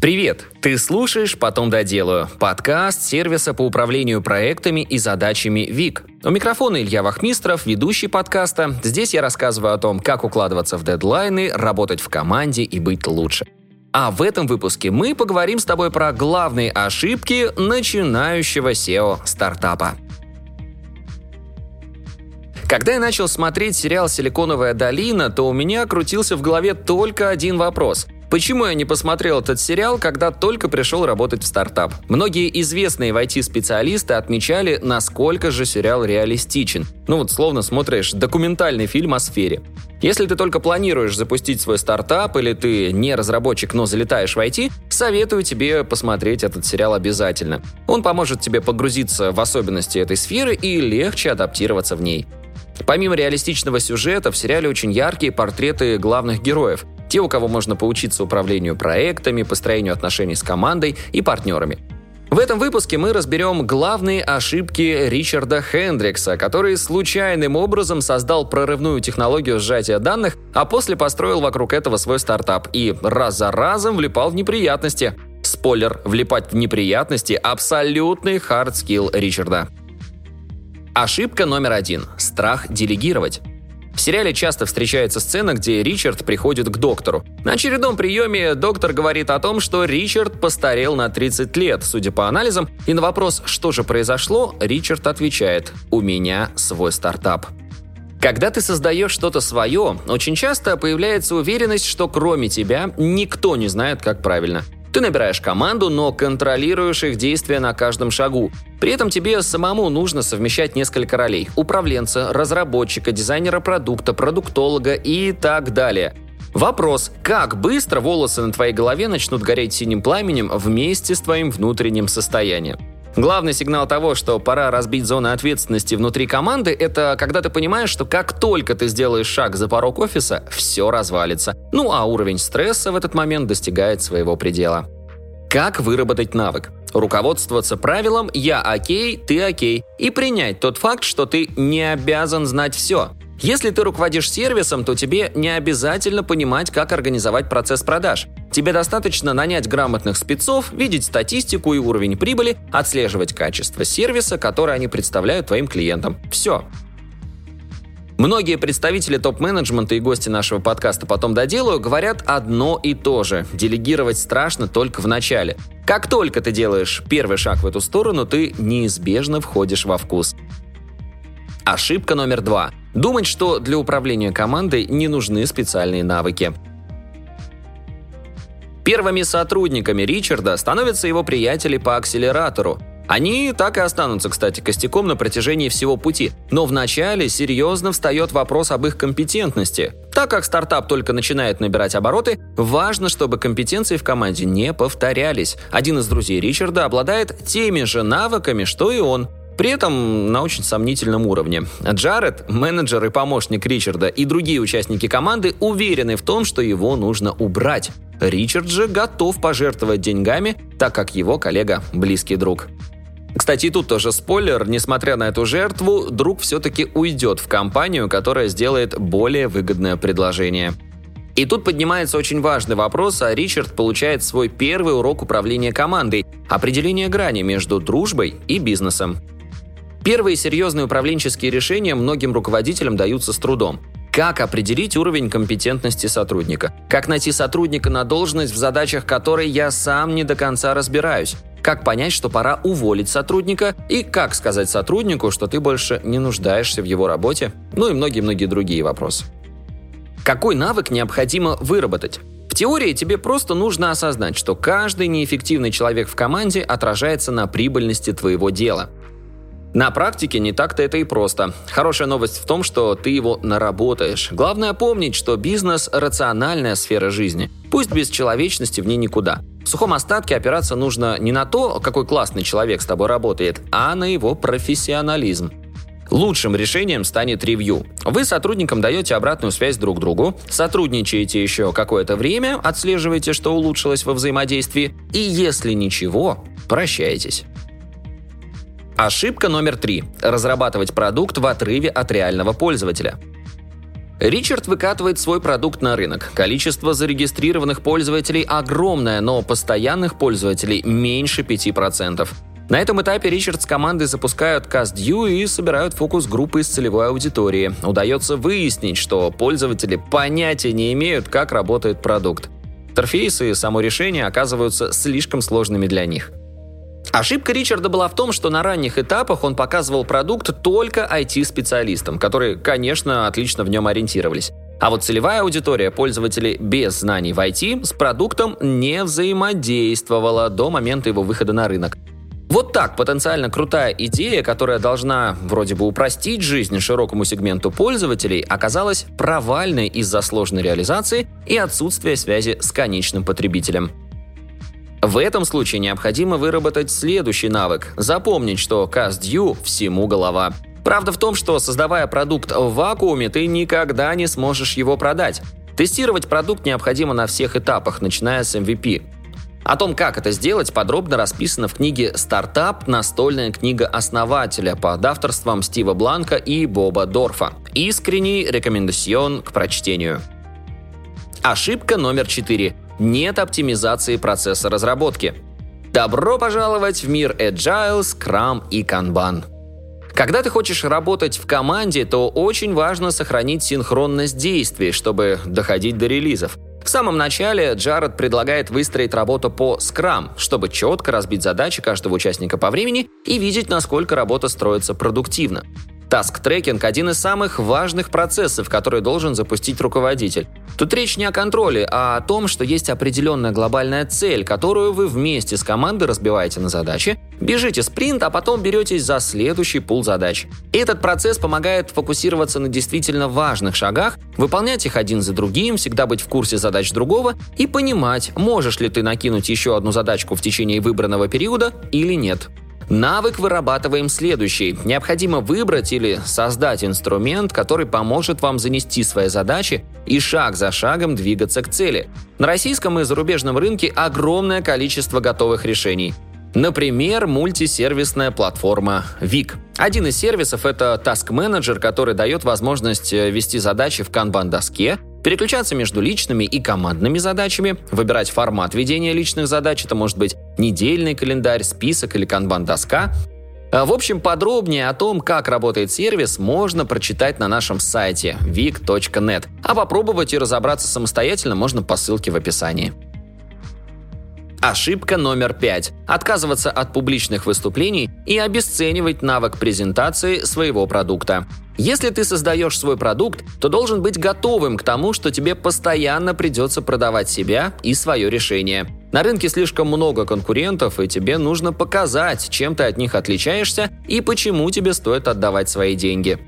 Привет! Ты слушаешь «Потом доделаю» – подкаст сервиса по управлению проектами и задачами ВИК. У микрофона Илья Вахмистров, ведущий подкаста. Здесь я рассказываю о том, как укладываться в дедлайны, работать в команде и быть лучше. А в этом выпуске мы поговорим с тобой про главные ошибки начинающего SEO-стартапа. Когда я начал смотреть сериал «Силиконовая долина», то у меня крутился в голове только один вопрос – Почему я не посмотрел этот сериал, когда только пришел работать в стартап? Многие известные в IT-специалисты отмечали, насколько же сериал реалистичен. Ну вот словно смотришь документальный фильм о сфере. Если ты только планируешь запустить свой стартап или ты не разработчик, но залетаешь в IT, советую тебе посмотреть этот сериал обязательно. Он поможет тебе погрузиться в особенности этой сферы и легче адаптироваться в ней. Помимо реалистичного сюжета, в сериале очень яркие портреты главных героев те, у кого можно поучиться управлению проектами, построению отношений с командой и партнерами. В этом выпуске мы разберем главные ошибки Ричарда Хендрикса, который случайным образом создал прорывную технологию сжатия данных, а после построил вокруг этого свой стартап и раз за разом влипал в неприятности. Спойлер, влипать в неприятности – абсолютный хард скилл Ричарда. Ошибка номер один – страх делегировать. В сериале часто встречается сцена, где Ричард приходит к доктору. На очередном приеме доктор говорит о том, что Ричард постарел на 30 лет, судя по анализам, и на вопрос, что же произошло, Ричард отвечает «У меня свой стартап». Когда ты создаешь что-то свое, очень часто появляется уверенность, что кроме тебя никто не знает, как правильно – ты набираешь команду, но контролируешь их действия на каждом шагу. При этом тебе самому нужно совмещать несколько ролей – управленца, разработчика, дизайнера продукта, продуктолога и так далее. Вопрос, как быстро волосы на твоей голове начнут гореть синим пламенем вместе с твоим внутренним состоянием? Главный сигнал того, что пора разбить зоны ответственности внутри команды, это когда ты понимаешь, что как только ты сделаешь шаг за порог офиса, все развалится. Ну а уровень стресса в этот момент достигает своего предела. Как выработать навык? Руководствоваться правилом «я окей, ты окей» и принять тот факт, что ты не обязан знать все. Если ты руководишь сервисом, то тебе не обязательно понимать, как организовать процесс продаж. Тебе достаточно нанять грамотных спецов, видеть статистику и уровень прибыли, отслеживать качество сервиса, который они представляют твоим клиентам. Все. Многие представители топ-менеджмента и гости нашего подкаста «Потом доделаю» говорят одно и то же. Делегировать страшно только в начале. Как только ты делаешь первый шаг в эту сторону, ты неизбежно входишь во вкус. Ошибка номер два. Думать, что для управления командой не нужны специальные навыки. Первыми сотрудниками Ричарда становятся его приятели по акселератору. Они так и останутся, кстати, костяком на протяжении всего пути. Но вначале серьезно встает вопрос об их компетентности. Так как стартап только начинает набирать обороты, важно, чтобы компетенции в команде не повторялись. Один из друзей Ричарда обладает теми же навыками, что и он – при этом на очень сомнительном уровне. Джаред, менеджер и помощник Ричарда и другие участники команды уверены в том, что его нужно убрать. Ричард же готов пожертвовать деньгами, так как его коллега – близкий друг. Кстати, тут тоже спойлер, несмотря на эту жертву, друг все-таки уйдет в компанию, которая сделает более выгодное предложение. И тут поднимается очень важный вопрос, а Ричард получает свой первый урок управления командой – определение грани между дружбой и бизнесом. Первые серьезные управленческие решения многим руководителям даются с трудом. Как определить уровень компетентности сотрудника? Как найти сотрудника на должность, в задачах которой я сам не до конца разбираюсь? Как понять, что пора уволить сотрудника? И как сказать сотруднику, что ты больше не нуждаешься в его работе? Ну и многие-многие другие вопросы. Какой навык необходимо выработать? В теории тебе просто нужно осознать, что каждый неэффективный человек в команде отражается на прибыльности твоего дела – на практике не так-то это и просто. Хорошая новость в том, что ты его наработаешь. Главное помнить, что бизнес – рациональная сфера жизни. Пусть без человечности в ней никуда. В сухом остатке опираться нужно не на то, какой классный человек с тобой работает, а на его профессионализм. Лучшим решением станет ревью. Вы сотрудникам даете обратную связь друг другу, сотрудничаете еще какое-то время, отслеживаете, что улучшилось во взаимодействии, и если ничего, прощаетесь. Ошибка номер три – разрабатывать продукт в отрыве от реального пользователя. Ричард выкатывает свой продукт на рынок. Количество зарегистрированных пользователей огромное, но постоянных пользователей меньше 5%. На этом этапе Ричард с командой запускают CastView и собирают фокус-группы из целевой аудитории. Удается выяснить, что пользователи понятия не имеют, как работает продукт. Интерфейс и само решение оказываются слишком сложными для них. Ошибка Ричарда была в том, что на ранних этапах он показывал продукт только IT-специалистам, которые, конечно, отлично в нем ориентировались. А вот целевая аудитория пользователей без знаний в IT с продуктом не взаимодействовала до момента его выхода на рынок. Вот так потенциально крутая идея, которая должна вроде бы упростить жизнь широкому сегменту пользователей, оказалась провальной из-за сложной реализации и отсутствия связи с конечным потребителем. В этом случае необходимо выработать следующий навык – запомнить, что CastView – всему голова. Правда в том, что создавая продукт в вакууме, ты никогда не сможешь его продать. Тестировать продукт необходимо на всех этапах, начиная с MVP. О том, как это сделать, подробно расписано в книге «Стартап. Настольная книга основателя» под авторством Стива Бланка и Боба Дорфа. Искренний рекомендацион к прочтению. Ошибка номер четыре. Нет оптимизации процесса разработки. Добро пожаловать в мир Agile, Scrum и Kanban. Когда ты хочешь работать в команде, то очень важно сохранить синхронность действий, чтобы доходить до релизов – в самом начале Джаред предлагает выстроить работу по Scrum, чтобы четко разбить задачи каждого участника по времени и видеть, насколько работа строится продуктивно. Таск-трекинг – один из самых важных процессов, который должен запустить руководитель. Тут речь не о контроле, а о том, что есть определенная глобальная цель, которую вы вместе с командой разбиваете на задачи, бежите спринт, а потом беретесь за следующий пул задач. Этот процесс помогает фокусироваться на действительно важных шагах, выполнять их один за другим, всегда быть в курсе задач другого и понимать, можешь ли ты накинуть еще одну задачку в течение выбранного периода или нет. Навык вырабатываем следующий. Необходимо выбрать или создать инструмент, который поможет вам занести свои задачи и шаг за шагом двигаться к цели. На российском и зарубежном рынке огромное количество готовых решений. Например, мультисервисная платформа Vik. Один из сервисов — это Task Manager, который дает возможность э, вести задачи в канбан-доске, переключаться между личными и командными задачами, выбирать формат ведения личных задач, это может быть недельный календарь, список или канбан-доска. А, в общем, подробнее о том, как работает сервис, можно прочитать на нашем сайте vic.net, а попробовать и разобраться самостоятельно можно по ссылке в описании. Ошибка номер пять. Отказываться от публичных выступлений и обесценивать навык презентации своего продукта. Если ты создаешь свой продукт, то должен быть готовым к тому, что тебе постоянно придется продавать себя и свое решение. На рынке слишком много конкурентов, и тебе нужно показать, чем ты от них отличаешься и почему тебе стоит отдавать свои деньги.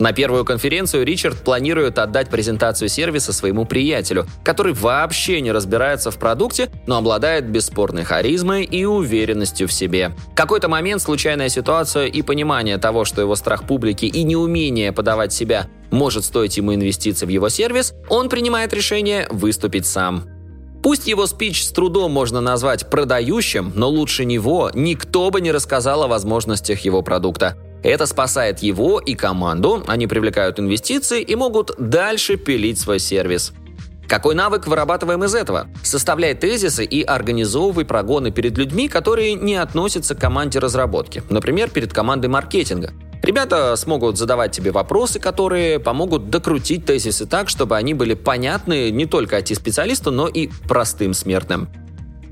На первую конференцию Ричард планирует отдать презентацию сервиса своему приятелю, который вообще не разбирается в продукте, но обладает бесспорной харизмой и уверенностью в себе. В какой-то момент случайная ситуация и понимание того, что его страх публики и неумение подавать себя может стоить ему инвестиций в его сервис, он принимает решение выступить сам. Пусть его спич с трудом можно назвать продающим, но лучше него никто бы не рассказал о возможностях его продукта. Это спасает его и команду, они привлекают инвестиции и могут дальше пилить свой сервис. Какой навык вырабатываем из этого? Составляй тезисы и организовывай прогоны перед людьми, которые не относятся к команде разработки, например, перед командой маркетинга. Ребята смогут задавать тебе вопросы, которые помогут докрутить тезисы так, чтобы они были понятны не только IT-специалисту, но и простым смертным.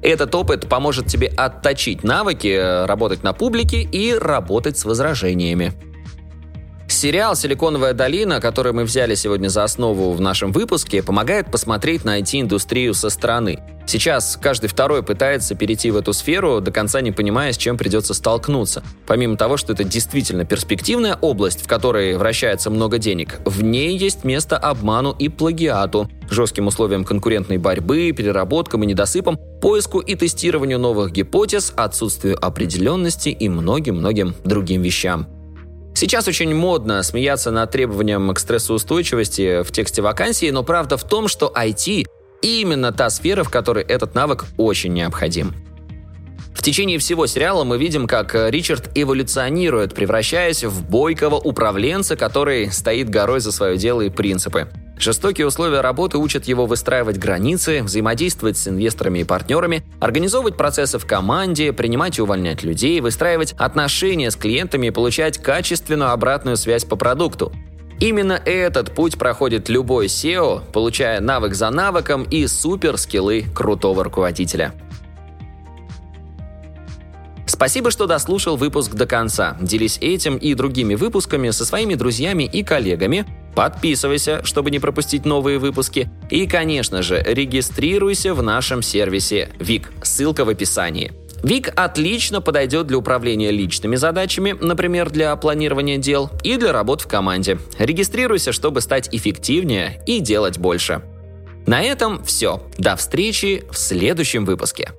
Этот опыт поможет тебе отточить навыки, э, работать на публике и работать с возражениями. Сериал «Силиконовая долина», который мы взяли сегодня за основу в нашем выпуске, помогает посмотреть на IT-индустрию со стороны. Сейчас каждый второй пытается перейти в эту сферу, до конца не понимая, с чем придется столкнуться. Помимо того, что это действительно перспективная область, в которой вращается много денег, в ней есть место обману и плагиату, жестким условиям конкурентной борьбы, переработкам и недосыпам, поиску и тестированию новых гипотез, отсутствию определенности и многим-многим другим вещам. Сейчас очень модно смеяться над требованием к стрессоустойчивости в тексте вакансии, но правда в том, что IT – именно та сфера, в которой этот навык очень необходим. В течение всего сериала мы видим, как Ричард эволюционирует, превращаясь в бойкого управленца, который стоит горой за свое дело и принципы. Жестокие условия работы учат его выстраивать границы, взаимодействовать с инвесторами и партнерами, организовывать процессы в команде, принимать и увольнять людей, выстраивать отношения с клиентами и получать качественную обратную связь по продукту. Именно этот путь проходит любой SEO, получая навык за навыком и супер скиллы крутого руководителя. Спасибо, что дослушал выпуск до конца. Делись этим и другими выпусками со своими друзьями и коллегами. Подписывайся, чтобы не пропустить новые выпуски. И, конечно же, регистрируйся в нашем сервисе ВИК. Ссылка в описании. Вик отлично подойдет для управления личными задачами, например, для планирования дел, и для работ в команде. Регистрируйся, чтобы стать эффективнее и делать больше. На этом все. До встречи в следующем выпуске.